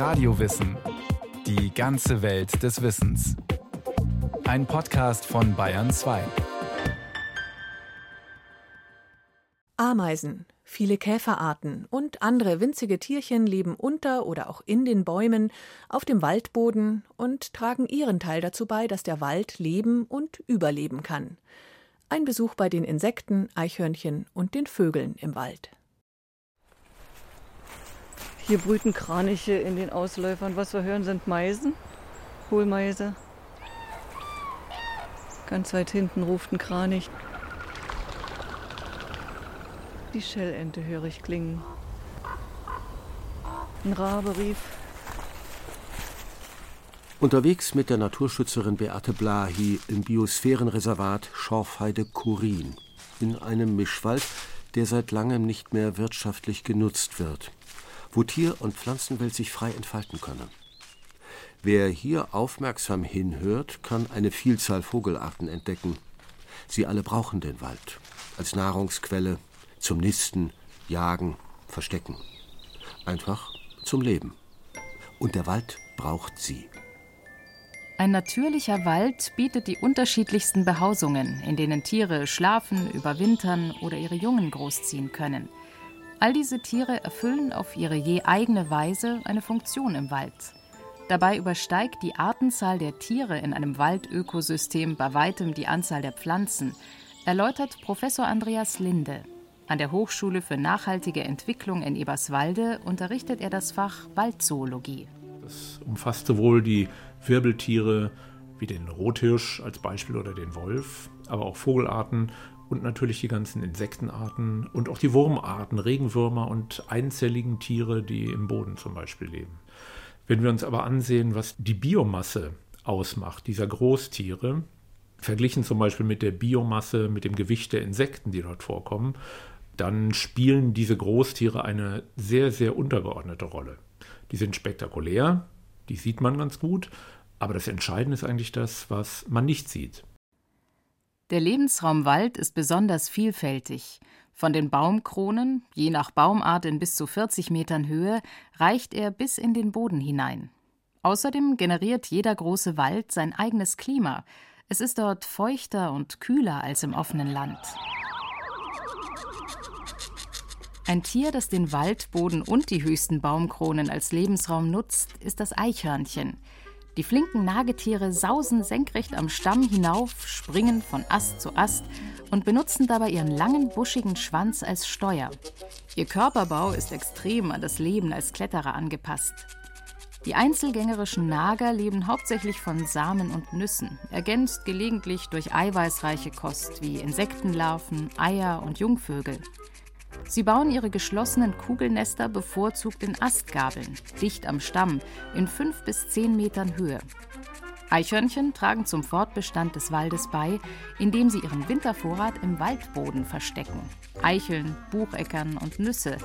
Radiowissen. Die ganze Welt des Wissens. Ein Podcast von Bayern 2. Ameisen, viele Käferarten und andere winzige Tierchen leben unter oder auch in den Bäumen, auf dem Waldboden und tragen ihren Teil dazu bei, dass der Wald leben und überleben kann. Ein Besuch bei den Insekten, Eichhörnchen und den Vögeln im Wald. Hier brüten Kraniche in den Ausläufern. Was wir hören, sind Meisen, Hohlmeise. Ganz weit hinten ruft ein Kranich. Die Schellente höre ich klingen. Ein Rabe rief. Unterwegs mit der Naturschützerin Beate Blahi im Biosphärenreservat Schorfheide-Kurin in einem Mischwald, der seit langem nicht mehr wirtschaftlich genutzt wird, wo Tier- und Pflanzenwelt sich frei entfalten können. Wer hier aufmerksam hinhört, kann eine Vielzahl Vogelarten entdecken. Sie alle brauchen den Wald als Nahrungsquelle, zum Nisten, Jagen, Verstecken. Einfach zum Leben. Und der Wald braucht sie. Ein natürlicher Wald bietet die unterschiedlichsten Behausungen, in denen Tiere schlafen, überwintern oder ihre Jungen großziehen können. All diese Tiere erfüllen auf ihre je eigene Weise eine Funktion im Wald. Dabei übersteigt die Artenzahl der Tiere in einem Waldökosystem bei weitem die Anzahl der Pflanzen, erläutert Professor Andreas Linde. An der Hochschule für nachhaltige Entwicklung in Eberswalde unterrichtet er das Fach Waldzoologie. Das umfasst sowohl die Wirbeltiere wie den Rothirsch als Beispiel oder den Wolf, aber auch Vogelarten und natürlich die ganzen Insektenarten und auch die Wurmarten, Regenwürmer und einzelligen Tiere, die im Boden zum Beispiel leben. Wenn wir uns aber ansehen, was die Biomasse ausmacht, dieser Großtiere, verglichen zum Beispiel mit der Biomasse, mit dem Gewicht der Insekten, die dort vorkommen, dann spielen diese Großtiere eine sehr, sehr untergeordnete Rolle. Die sind spektakulär, die sieht man ganz gut, aber das Entscheidende ist eigentlich das, was man nicht sieht. Der Lebensraum Wald ist besonders vielfältig. Von den Baumkronen, je nach Baumart in bis zu 40 Metern Höhe, reicht er bis in den Boden hinein. Außerdem generiert jeder große Wald sein eigenes Klima. Es ist dort feuchter und kühler als im offenen Land. Ein Tier, das den Waldboden und die höchsten Baumkronen als Lebensraum nutzt, ist das Eichhörnchen. Die flinken Nagetiere sausen senkrecht am Stamm hinauf, springen von Ast zu Ast und benutzen dabei ihren langen, buschigen Schwanz als Steuer. Ihr Körperbau ist extrem an das Leben als Kletterer angepasst. Die einzelgängerischen Nager leben hauptsächlich von Samen und Nüssen, ergänzt gelegentlich durch eiweißreiche Kost wie Insektenlarven, Eier und Jungvögel. Sie bauen ihre geschlossenen Kugelnester bevorzugt in Astgabeln, dicht am Stamm, in fünf bis zehn Metern Höhe. Eichhörnchen tragen zum Fortbestand des Waldes bei, indem sie ihren Wintervorrat im Waldboden verstecken. Eicheln, Bucheckern und Nüsse.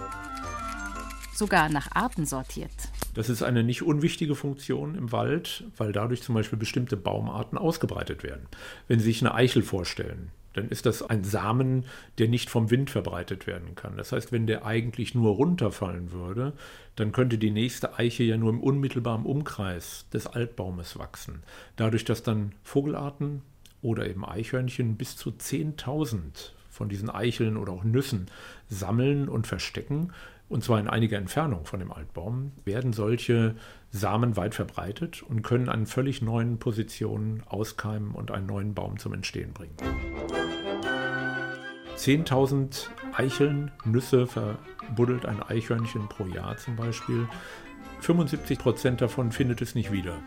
Sogar nach Arten sortiert. Das ist eine nicht unwichtige Funktion im Wald, weil dadurch zum Beispiel bestimmte Baumarten ausgebreitet werden. Wenn Sie sich eine Eichel vorstellen, dann ist das ein Samen, der nicht vom Wind verbreitet werden kann. Das heißt, wenn der eigentlich nur runterfallen würde, dann könnte die nächste Eiche ja nur im unmittelbaren Umkreis des Altbaumes wachsen. Dadurch, dass dann Vogelarten oder eben Eichhörnchen bis zu 10.000 von diesen Eicheln oder auch Nüssen sammeln und verstecken, und zwar in einiger Entfernung von dem Altbaum, werden solche Samen weit verbreitet und können an völlig neuen Positionen auskeimen und einen neuen Baum zum Entstehen bringen. 10.000 Eicheln, Nüsse verbuddelt ein Eichhörnchen pro Jahr zum Beispiel. 75 Prozent davon findet es nicht wieder.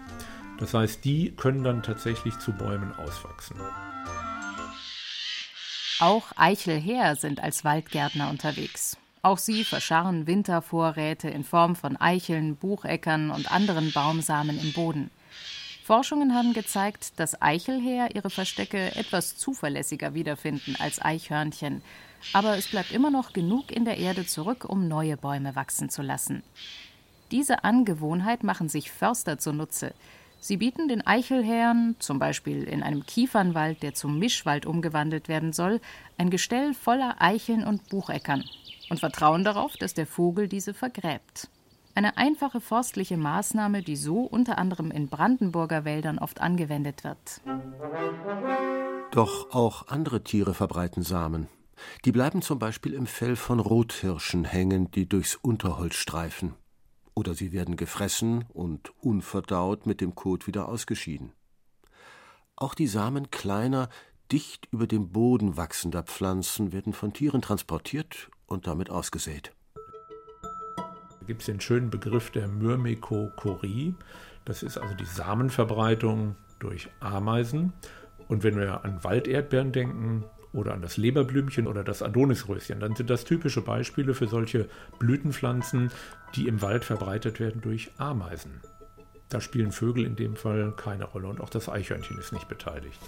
Das heißt, die können dann tatsächlich zu Bäumen auswachsen. Auch Eichelher sind als Waldgärtner unterwegs. Auch sie verscharren Wintervorräte in Form von Eicheln, Bucheckern und anderen Baumsamen im Boden. Forschungen haben gezeigt, dass Eichelhäher ihre Verstecke etwas zuverlässiger wiederfinden als Eichhörnchen. Aber es bleibt immer noch genug in der Erde zurück, um neue Bäume wachsen zu lassen. Diese Angewohnheit machen sich Förster zunutze. Sie bieten den Eichelhähern, zum Beispiel in einem Kiefernwald, der zum Mischwald umgewandelt werden soll, ein Gestell voller Eicheln und Bucheckern und vertrauen darauf, dass der Vogel diese vergräbt. Eine einfache forstliche Maßnahme, die so unter anderem in Brandenburger Wäldern oft angewendet wird. Doch auch andere Tiere verbreiten Samen. Die bleiben zum Beispiel im Fell von Rothirschen hängen, die durchs Unterholz streifen. Oder sie werden gefressen und unverdaut mit dem Kot wieder ausgeschieden. Auch die Samen kleiner, dicht über dem Boden wachsender Pflanzen werden von Tieren transportiert und damit ausgesät. Da gibt es den schönen Begriff der Myrmekochorie. Das ist also die Samenverbreitung durch Ameisen. Und wenn wir an Walderdbeeren denken oder an das Leberblümchen oder das Adonisröschen, dann sind das typische Beispiele für solche Blütenpflanzen, die im Wald verbreitet werden durch Ameisen. Da spielen Vögel in dem Fall keine Rolle und auch das Eichhörnchen ist nicht beteiligt.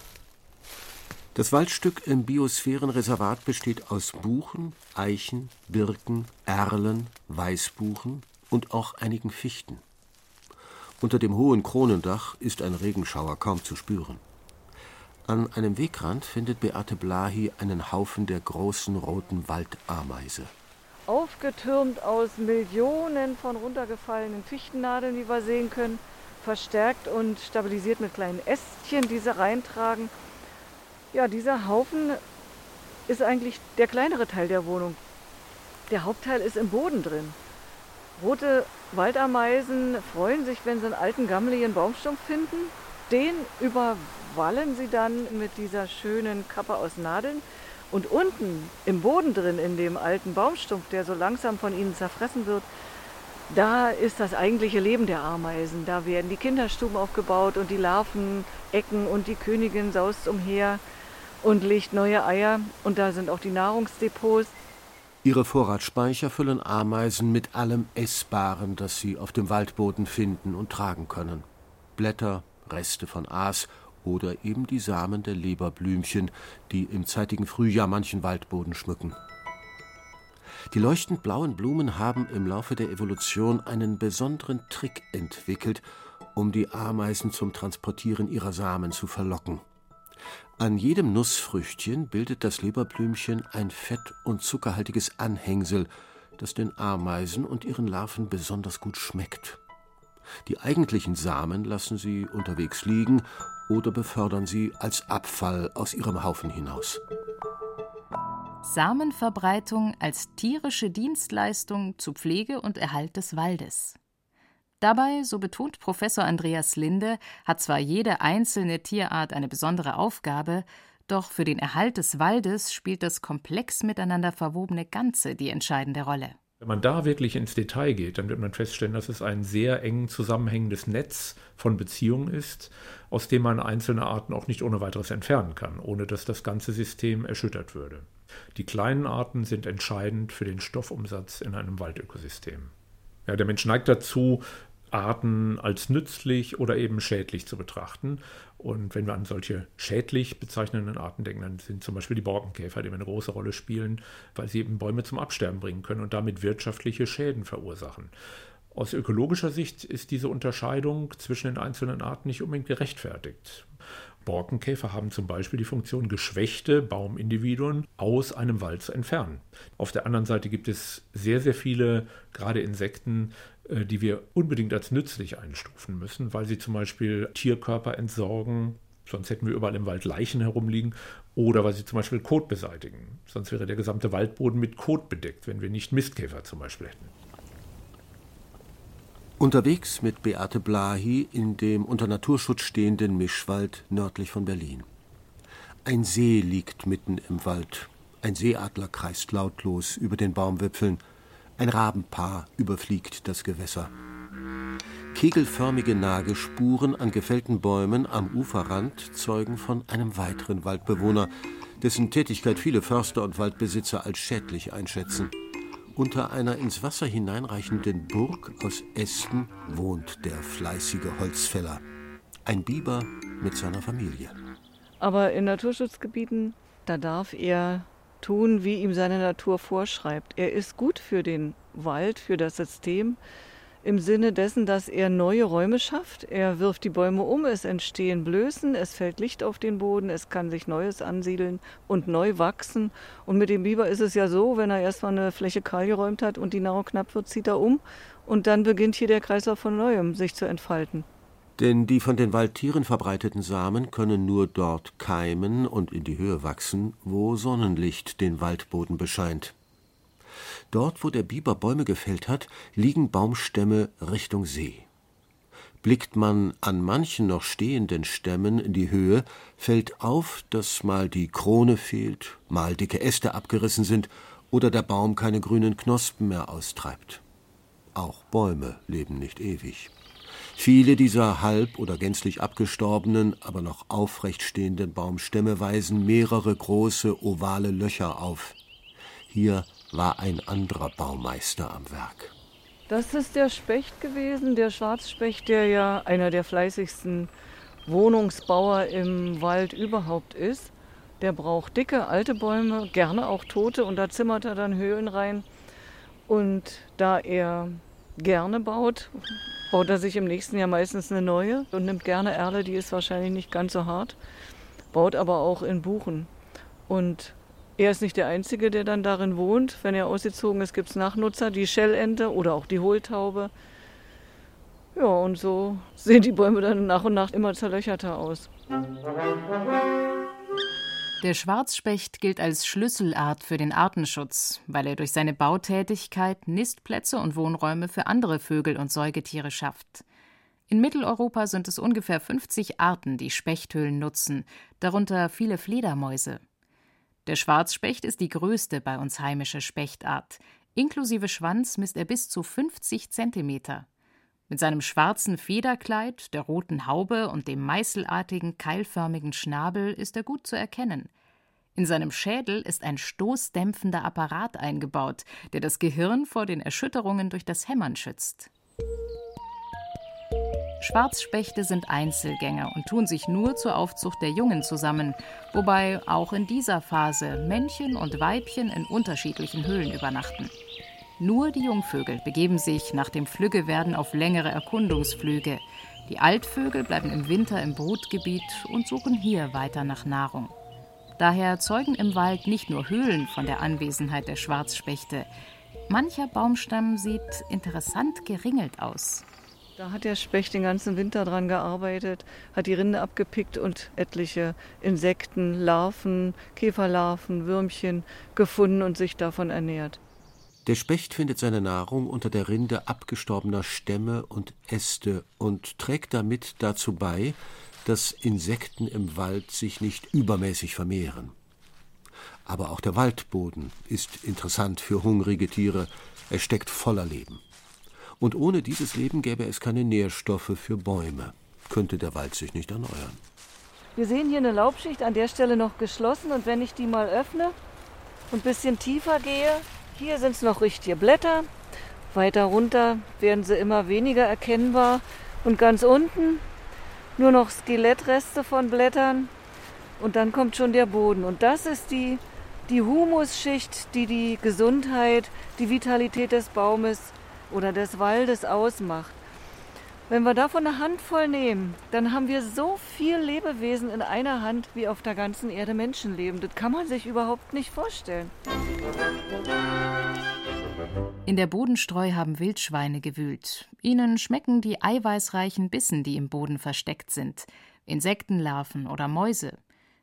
Das Waldstück im Biosphärenreservat besteht aus Buchen, Eichen, Birken, Erlen, Weißbuchen und auch einigen Fichten. Unter dem hohen Kronendach ist ein Regenschauer kaum zu spüren. An einem Wegrand findet Beate Blahi einen Haufen der großen roten Waldameise. Aufgetürmt aus Millionen von runtergefallenen Fichtennadeln, wie wir sehen können, verstärkt und stabilisiert mit kleinen Ästchen, die sie reintragen. Ja, dieser Haufen ist eigentlich der kleinere Teil der Wohnung. Der Hauptteil ist im Boden drin. Rote Waldameisen freuen sich, wenn sie einen alten, gammeligen Baumstumpf finden. Den über wallen sie dann mit dieser schönen Kappe aus Nadeln. Und unten im Boden drin, in dem alten Baumstumpf, der so langsam von ihnen zerfressen wird, da ist das eigentliche Leben der Ameisen. Da werden die Kinderstuben aufgebaut und die Larven ecken und die Königin saust umher und legt neue Eier. Und da sind auch die Nahrungsdepots. Ihre Vorratsspeicher füllen Ameisen mit allem Essbaren, das sie auf dem Waldboden finden und tragen können. Blätter, Reste von Aas oder eben die Samen der Leberblümchen, die im zeitigen Frühjahr manchen Waldboden schmücken. Die leuchtend blauen Blumen haben im Laufe der Evolution einen besonderen Trick entwickelt, um die Ameisen zum Transportieren ihrer Samen zu verlocken. An jedem Nussfrüchtchen bildet das Leberblümchen ein fett- und zuckerhaltiges Anhängsel, das den Ameisen und ihren Larven besonders gut schmeckt. Die eigentlichen Samen lassen sie unterwegs liegen oder befördern sie als Abfall aus ihrem Haufen hinaus. Samenverbreitung als tierische Dienstleistung zu Pflege und Erhalt des Waldes. Dabei, so betont Professor Andreas Linde, hat zwar jede einzelne Tierart eine besondere Aufgabe, doch für den Erhalt des Waldes spielt das komplex miteinander verwobene Ganze die entscheidende Rolle. Wenn man da wirklich ins Detail geht, dann wird man feststellen, dass es ein sehr eng zusammenhängendes Netz von Beziehungen ist, aus dem man einzelne Arten auch nicht ohne weiteres entfernen kann, ohne dass das ganze System erschüttert würde. Die kleinen Arten sind entscheidend für den Stoffumsatz in einem Waldökosystem. Ja, der Mensch neigt dazu, Arten als nützlich oder eben schädlich zu betrachten. Und wenn wir an solche schädlich bezeichnenden Arten denken, dann sind zum Beispiel die Borkenkäfer, die eine große Rolle spielen, weil sie eben Bäume zum Absterben bringen können und damit wirtschaftliche Schäden verursachen. Aus ökologischer Sicht ist diese Unterscheidung zwischen den einzelnen Arten nicht unbedingt gerechtfertigt. Borkenkäfer haben zum Beispiel die Funktion, geschwächte Baumindividuen aus einem Wald zu entfernen. Auf der anderen Seite gibt es sehr, sehr viele, gerade Insekten, die wir unbedingt als nützlich einstufen müssen, weil sie zum Beispiel Tierkörper entsorgen, sonst hätten wir überall im Wald Leichen herumliegen, oder weil sie zum Beispiel Kot beseitigen. Sonst wäre der gesamte Waldboden mit Kot bedeckt, wenn wir nicht Mistkäfer zum Beispiel hätten. Unterwegs mit Beate Blahi in dem unter Naturschutz stehenden Mischwald nördlich von Berlin. Ein See liegt mitten im Wald. Ein Seeadler kreist lautlos über den Baumwipfeln ein Rabenpaar überfliegt das Gewässer. Kegelförmige Nagespuren an gefällten Bäumen am Uferrand zeugen von einem weiteren Waldbewohner, dessen Tätigkeit viele Förster und Waldbesitzer als schädlich einschätzen. Unter einer ins Wasser hineinreichenden Burg aus Ästen wohnt der fleißige Holzfäller. Ein Biber mit seiner Familie. Aber in Naturschutzgebieten, da darf er tun, wie ihm seine Natur vorschreibt. Er ist gut für den Wald, für das System, im Sinne dessen, dass er neue Räume schafft. Er wirft die Bäume um, es entstehen Blößen, es fällt Licht auf den Boden, es kann sich Neues ansiedeln und neu wachsen. Und mit dem Biber ist es ja so, wenn er erstmal eine Fläche kahl geräumt hat und die Nahrung knapp wird, zieht er um Und dann beginnt hier der Kreislauf von neuem sich zu entfalten. Denn die von den Waldtieren verbreiteten Samen können nur dort keimen und in die Höhe wachsen, wo Sonnenlicht den Waldboden bescheint. Dort, wo der Biber Bäume gefällt hat, liegen Baumstämme Richtung See. Blickt man an manchen noch stehenden Stämmen in die Höhe, fällt auf, dass mal die Krone fehlt, mal dicke Äste abgerissen sind oder der Baum keine grünen Knospen mehr austreibt. Auch Bäume leben nicht ewig. Viele dieser halb oder gänzlich abgestorbenen, aber noch aufrecht stehenden Baumstämme weisen mehrere große ovale Löcher auf. Hier war ein anderer Baumeister am Werk. Das ist der Specht gewesen, der Schwarzspecht, der ja einer der fleißigsten Wohnungsbauer im Wald überhaupt ist. Der braucht dicke, alte Bäume, gerne auch tote, und da zimmert er dann Höhlen rein. Und da er gerne baut, baut er sich im nächsten Jahr meistens eine neue und nimmt gerne Erle, die ist wahrscheinlich nicht ganz so hart, baut aber auch in Buchen. Und er ist nicht der Einzige, der dann darin wohnt. Wenn er ausgezogen ist, gibt es Nachnutzer, die Schellente oder auch die Hohltaube. Ja, und so sehen die Bäume dann nach und nach immer zerlöcherter aus. Der Schwarzspecht gilt als Schlüsselart für den Artenschutz, weil er durch seine Bautätigkeit Nistplätze und Wohnräume für andere Vögel und Säugetiere schafft. In Mitteleuropa sind es ungefähr 50 Arten, die Spechthöhlen nutzen, darunter viele Fledermäuse. Der Schwarzspecht ist die größte bei uns heimische Spechtart. Inklusive Schwanz misst er bis zu 50 Zentimeter. Mit seinem schwarzen Federkleid, der roten Haube und dem meißelartigen, keilförmigen Schnabel ist er gut zu erkennen. In seinem Schädel ist ein stoßdämpfender Apparat eingebaut, der das Gehirn vor den Erschütterungen durch das Hämmern schützt. Schwarzspechte sind Einzelgänger und tun sich nur zur Aufzucht der Jungen zusammen, wobei auch in dieser Phase Männchen und Weibchen in unterschiedlichen Höhlen übernachten. Nur die Jungvögel begeben sich nach dem Flüggewerden auf längere Erkundungsflüge. Die Altvögel bleiben im Winter im Brutgebiet und suchen hier weiter nach Nahrung. Daher zeugen im Wald nicht nur Höhlen von der Anwesenheit der Schwarzspechte. Mancher Baumstamm sieht interessant geringelt aus. Da hat der Specht den ganzen Winter dran gearbeitet, hat die Rinde abgepickt und etliche Insekten, Larven, Käferlarven, Würmchen gefunden und sich davon ernährt. Der Specht findet seine Nahrung unter der Rinde abgestorbener Stämme und Äste und trägt damit dazu bei, dass Insekten im Wald sich nicht übermäßig vermehren. Aber auch der Waldboden ist interessant für hungrige Tiere, er steckt voller Leben. Und ohne dieses Leben gäbe es keine Nährstoffe für Bäume, könnte der Wald sich nicht erneuern. Wir sehen hier eine Laubschicht an der Stelle noch geschlossen und wenn ich die mal öffne und ein bisschen tiefer gehe, hier sind es noch richtige Blätter. Weiter runter werden sie immer weniger erkennbar. Und ganz unten nur noch Skelettreste von Blättern. Und dann kommt schon der Boden. Und das ist die, die Humusschicht, die die Gesundheit, die Vitalität des Baumes oder des Waldes ausmacht. Wenn wir davon eine Handvoll nehmen, dann haben wir so viel Lebewesen in einer Hand, wie auf der ganzen Erde Menschen leben. Das kann man sich überhaupt nicht vorstellen. In der Bodenstreu haben Wildschweine gewühlt. Ihnen schmecken die eiweißreichen Bissen, die im Boden versteckt sind, Insektenlarven oder Mäuse.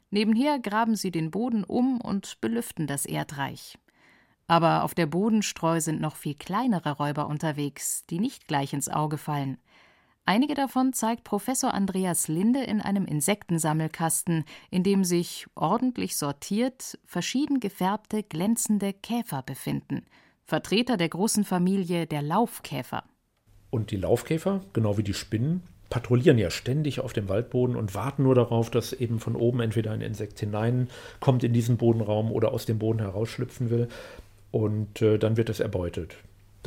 Nebenher graben sie den Boden um und belüften das Erdreich. Aber auf der Bodenstreu sind noch viel kleinere Räuber unterwegs, die nicht gleich ins Auge fallen. Einige davon zeigt Professor Andreas Linde in einem Insektensammelkasten, in dem sich, ordentlich sortiert, verschieden gefärbte, glänzende Käfer befinden. Vertreter der großen Familie der Laufkäfer. Und die Laufkäfer, genau wie die Spinnen, patrouillieren ja ständig auf dem Waldboden und warten nur darauf, dass eben von oben entweder ein Insekt hineinkommt in diesen Bodenraum oder aus dem Boden herausschlüpfen will. Und äh, dann wird es erbeutet.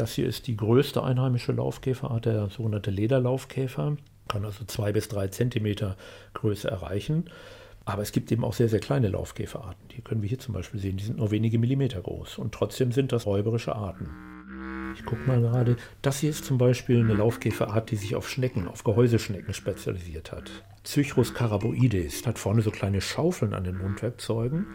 Das hier ist die größte einheimische Laufkäferart, der sogenannte Lederlaufkäfer. Kann also zwei bis drei Zentimeter Größe erreichen. Aber es gibt eben auch sehr, sehr kleine Laufkäferarten. Die können wir hier zum Beispiel sehen. Die sind nur wenige Millimeter groß. Und trotzdem sind das räuberische Arten. Ich gucke mal gerade. Das hier ist zum Beispiel eine Laufkäferart, die sich auf Schnecken, auf Gehäuseschnecken spezialisiert hat. Cychrus caraboides hat vorne so kleine Schaufeln an den Mundwerkzeugen.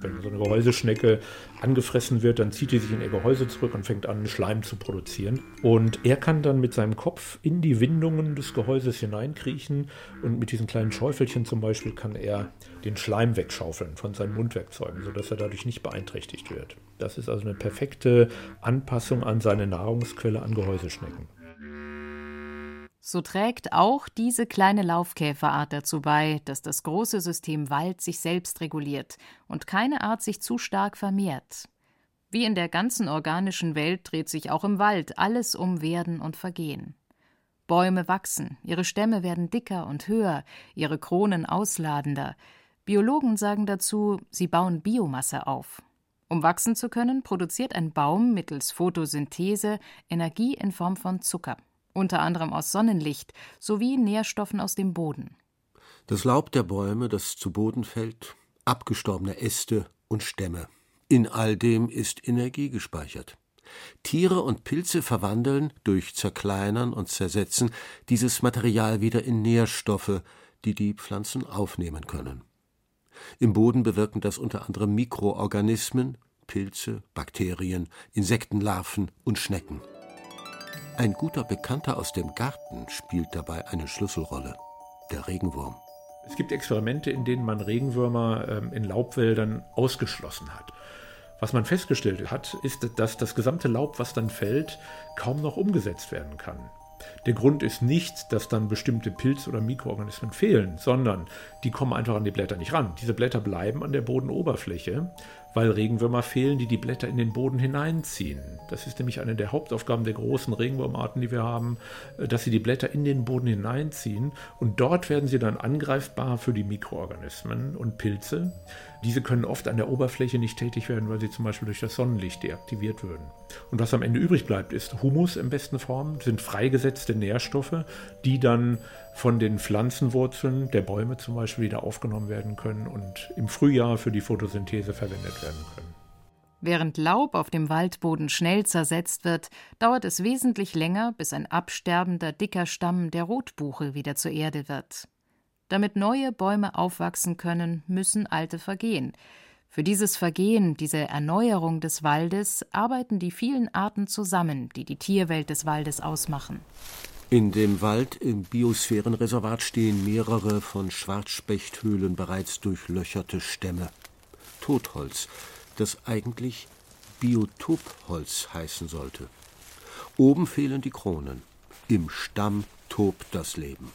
Wenn so eine Gehäuseschnecke angefressen wird, dann zieht die sich in ihr Gehäuse zurück und fängt an, Schleim zu produzieren. Und er kann dann mit seinem Kopf in die Windungen des Gehäuses hineinkriechen und mit diesen kleinen Schäufelchen zum Beispiel kann er den Schleim wegschaufeln von seinen Mundwerkzeugen, sodass er dadurch nicht beeinträchtigt wird. Das ist also eine perfekte Anpassung an seine Nahrungsquelle an Gehäuseschnecken. So trägt auch diese kleine Laufkäferart dazu bei, dass das große System Wald sich selbst reguliert und keine Art sich zu stark vermehrt. Wie in der ganzen organischen Welt dreht sich auch im Wald alles um Werden und Vergehen. Bäume wachsen, ihre Stämme werden dicker und höher, ihre Kronen ausladender. Biologen sagen dazu, sie bauen Biomasse auf. Um wachsen zu können, produziert ein Baum mittels Photosynthese Energie in Form von Zucker unter anderem aus Sonnenlicht sowie Nährstoffen aus dem Boden. Das Laub der Bäume, das zu Boden fällt, abgestorbene Äste und Stämme. In all dem ist Energie gespeichert. Tiere und Pilze verwandeln durch Zerkleinern und Zersetzen dieses Material wieder in Nährstoffe, die die Pflanzen aufnehmen können. Im Boden bewirken das unter anderem Mikroorganismen, Pilze, Bakterien, Insektenlarven und Schnecken. Ein guter Bekannter aus dem Garten spielt dabei eine Schlüsselrolle, der Regenwurm. Es gibt Experimente, in denen man Regenwürmer ähm, in Laubwäldern ausgeschlossen hat. Was man festgestellt hat, ist, dass das gesamte Laub, was dann fällt, kaum noch umgesetzt werden kann. Der Grund ist nicht, dass dann bestimmte Pilz- oder Mikroorganismen fehlen, sondern die kommen einfach an die Blätter nicht ran. Diese Blätter bleiben an der Bodenoberfläche weil Regenwürmer fehlen, die die Blätter in den Boden hineinziehen. Das ist nämlich eine der Hauptaufgaben der großen Regenwurmarten, die wir haben, äh, dass sie die Blätter in den Boden hineinziehen und dort werden sie dann angreifbar für die Mikroorganismen und Pilze. Diese können oft an der Oberfläche nicht tätig werden, weil sie zum Beispiel durch das Sonnenlicht deaktiviert würden. Und was am Ende übrig bleibt, ist Humus im besten Form, sind freigesetzte Nährstoffe, die dann von den Pflanzenwurzeln der Bäume zum Beispiel wieder aufgenommen werden können und im Frühjahr für die Photosynthese verwendet werden können. Während Laub auf dem Waldboden schnell zersetzt wird, dauert es wesentlich länger, bis ein absterbender, dicker Stamm der Rotbuche wieder zur Erde wird. Damit neue Bäume aufwachsen können, müssen alte vergehen. Für dieses Vergehen, diese Erneuerung des Waldes, arbeiten die vielen Arten zusammen, die die Tierwelt des Waldes ausmachen. In dem Wald im Biosphärenreservat stehen mehrere von Schwarzspechthöhlen bereits durchlöcherte Stämme. Totholz, das eigentlich Biotopholz heißen sollte. Oben fehlen die Kronen. Im Stamm tobt das Leben.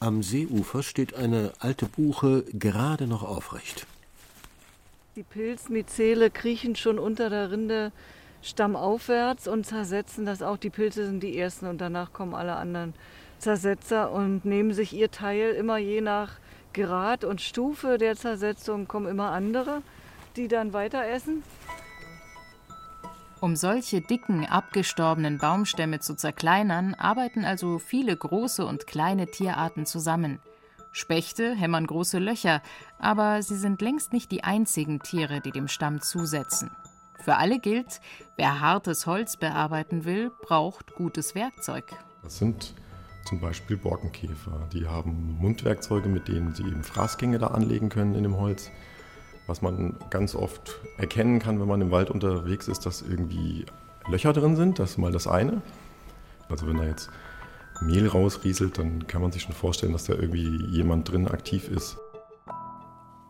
Am Seeufer steht eine alte Buche gerade noch aufrecht. Die Pilzmyzele kriechen schon unter der Rinde stammaufwärts und zersetzen das auch. Die Pilze sind die ersten und danach kommen alle anderen Zersetzer und nehmen sich ihr Teil immer je nach Grad und Stufe der Zersetzung kommen immer andere, die dann weiter essen. Um solche dicken, abgestorbenen Baumstämme zu zerkleinern, arbeiten also viele große und kleine Tierarten zusammen. Spechte hämmern große Löcher, aber sie sind längst nicht die einzigen Tiere, die dem Stamm zusetzen. Für alle gilt, wer hartes Holz bearbeiten will, braucht gutes Werkzeug. Das sind zum Beispiel Borkenkäfer. Die haben Mundwerkzeuge, mit denen sie eben Fraßgänge da anlegen können in dem Holz. Was man ganz oft erkennen kann, wenn man im Wald unterwegs ist, dass irgendwie Löcher drin sind. Das ist mal das eine. Also wenn da jetzt Mehl rausrieselt, dann kann man sich schon vorstellen, dass da irgendwie jemand drin aktiv ist.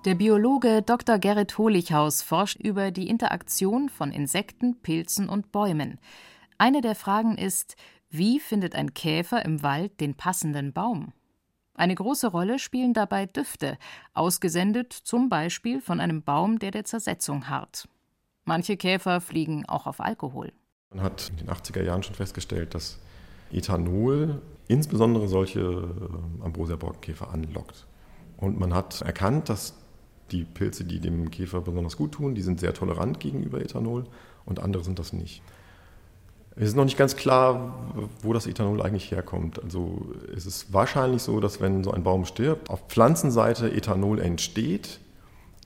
Der Biologe Dr. Gerrit Holichhaus forscht über die Interaktion von Insekten, Pilzen und Bäumen. Eine der Fragen ist, wie findet ein Käfer im Wald den passenden Baum? Eine große Rolle spielen dabei Düfte, ausgesendet zum Beispiel von einem Baum, der der Zersetzung harrt. Manche Käfer fliegen auch auf Alkohol. Man hat in den 80er Jahren schon festgestellt, dass Ethanol insbesondere solche äh, Ambrosia-Borkenkäfer anlockt. Und man hat erkannt, dass die Pilze, die dem Käfer besonders gut tun, die sind sehr tolerant gegenüber Ethanol und andere sind das nicht. Es ist noch nicht ganz klar, wo das Ethanol eigentlich herkommt. Also es ist wahrscheinlich so, dass wenn so ein Baum stirbt, auf Pflanzenseite Ethanol entsteht,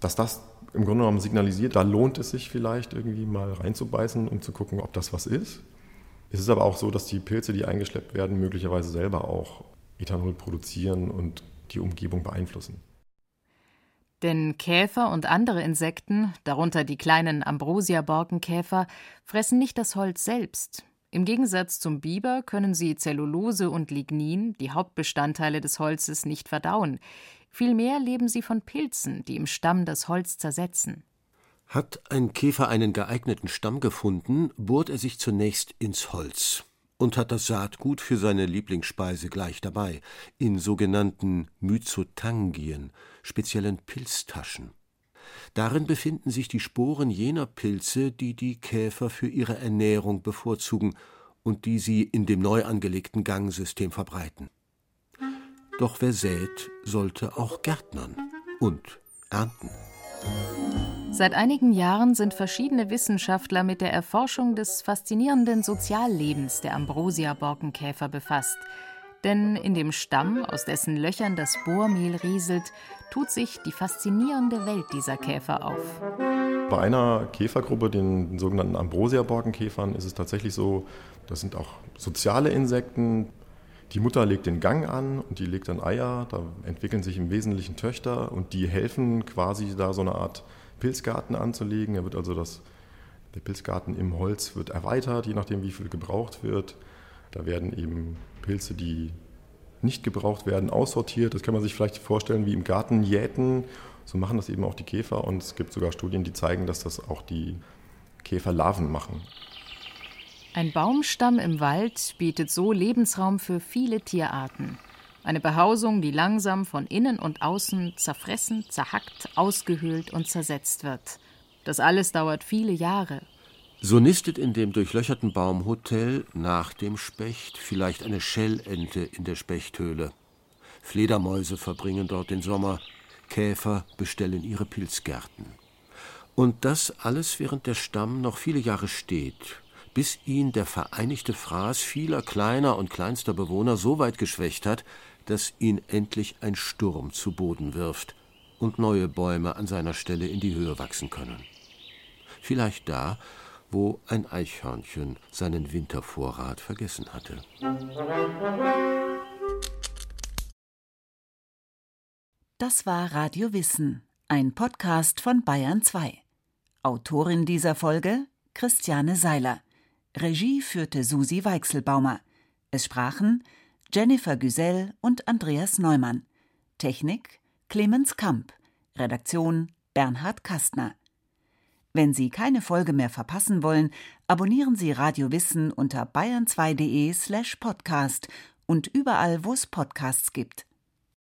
dass das im Grunde genommen signalisiert, da lohnt es sich vielleicht irgendwie mal reinzubeißen, um zu gucken, ob das was ist. Es ist aber auch so, dass die Pilze, die eingeschleppt werden, möglicherweise selber auch Ethanol produzieren und die Umgebung beeinflussen. Denn Käfer und andere Insekten, darunter die kleinen Ambrosia-Borkenkäfer, fressen nicht das Holz selbst. Im Gegensatz zum Biber können sie Zellulose und Lignin, die Hauptbestandteile des Holzes, nicht verdauen. Vielmehr leben sie von Pilzen, die im Stamm das Holz zersetzen. Hat ein Käfer einen geeigneten Stamm gefunden, bohrt er sich zunächst ins Holz und hat das Saatgut für seine Lieblingsspeise gleich dabei, in sogenannten Myzotangien, speziellen Pilztaschen. Darin befinden sich die Sporen jener Pilze, die die Käfer für ihre Ernährung bevorzugen und die sie in dem neu angelegten Gangsystem verbreiten. Doch wer sät, sollte auch gärtnern und ernten. Seit einigen Jahren sind verschiedene Wissenschaftler mit der Erforschung des faszinierenden Soziallebens der Ambrosia-Borkenkäfer befasst. Denn in dem Stamm, aus dessen Löchern das Bohrmehl rieselt, tut sich die faszinierende Welt dieser Käfer auf. Bei einer Käfergruppe, den sogenannten Ambrosia-Borkenkäfern, ist es tatsächlich so, das sind auch soziale Insekten. Die Mutter legt den Gang an und die legt dann Eier. Da entwickeln sich im Wesentlichen Töchter und die helfen quasi da so eine Art Pilzgarten anzulegen. Er wird also das, der Pilzgarten im Holz wird erweitert, je nachdem wie viel gebraucht wird. Da werden eben Pilze, die nicht gebraucht werden, aussortiert. Das kann man sich vielleicht vorstellen wie im Garten jäten. So machen das eben auch die Käfer und es gibt sogar Studien, die zeigen, dass das auch die Käferlarven machen. Ein Baumstamm im Wald bietet so Lebensraum für viele Tierarten. Eine Behausung, die langsam von innen und außen zerfressen, zerhackt, ausgehöhlt und zersetzt wird. Das alles dauert viele Jahre. So nistet in dem durchlöcherten Baumhotel nach dem Specht vielleicht eine Schellente in der Spechthöhle. Fledermäuse verbringen dort den Sommer, Käfer bestellen ihre Pilzgärten. Und das alles, während der Stamm noch viele Jahre steht, bis ihn der vereinigte Fraß vieler kleiner und kleinster Bewohner so weit geschwächt hat, dass ihn endlich ein Sturm zu Boden wirft und neue Bäume an seiner Stelle in die Höhe wachsen können. Vielleicht da, wo ein Eichhörnchen seinen Wintervorrat vergessen hatte. Das war Radio Wissen, ein Podcast von Bayern 2. Autorin dieser Folge Christiane Seiler. Regie führte Susi Weichselbaumer. Es sprachen Jennifer Güsell und Andreas Neumann. Technik Clemens Kamp. Redaktion Bernhard Kastner. Wenn Sie keine Folge mehr verpassen wollen, abonnieren Sie Radio Wissen unter bayern2.de slash podcast und überall, wo es Podcasts gibt.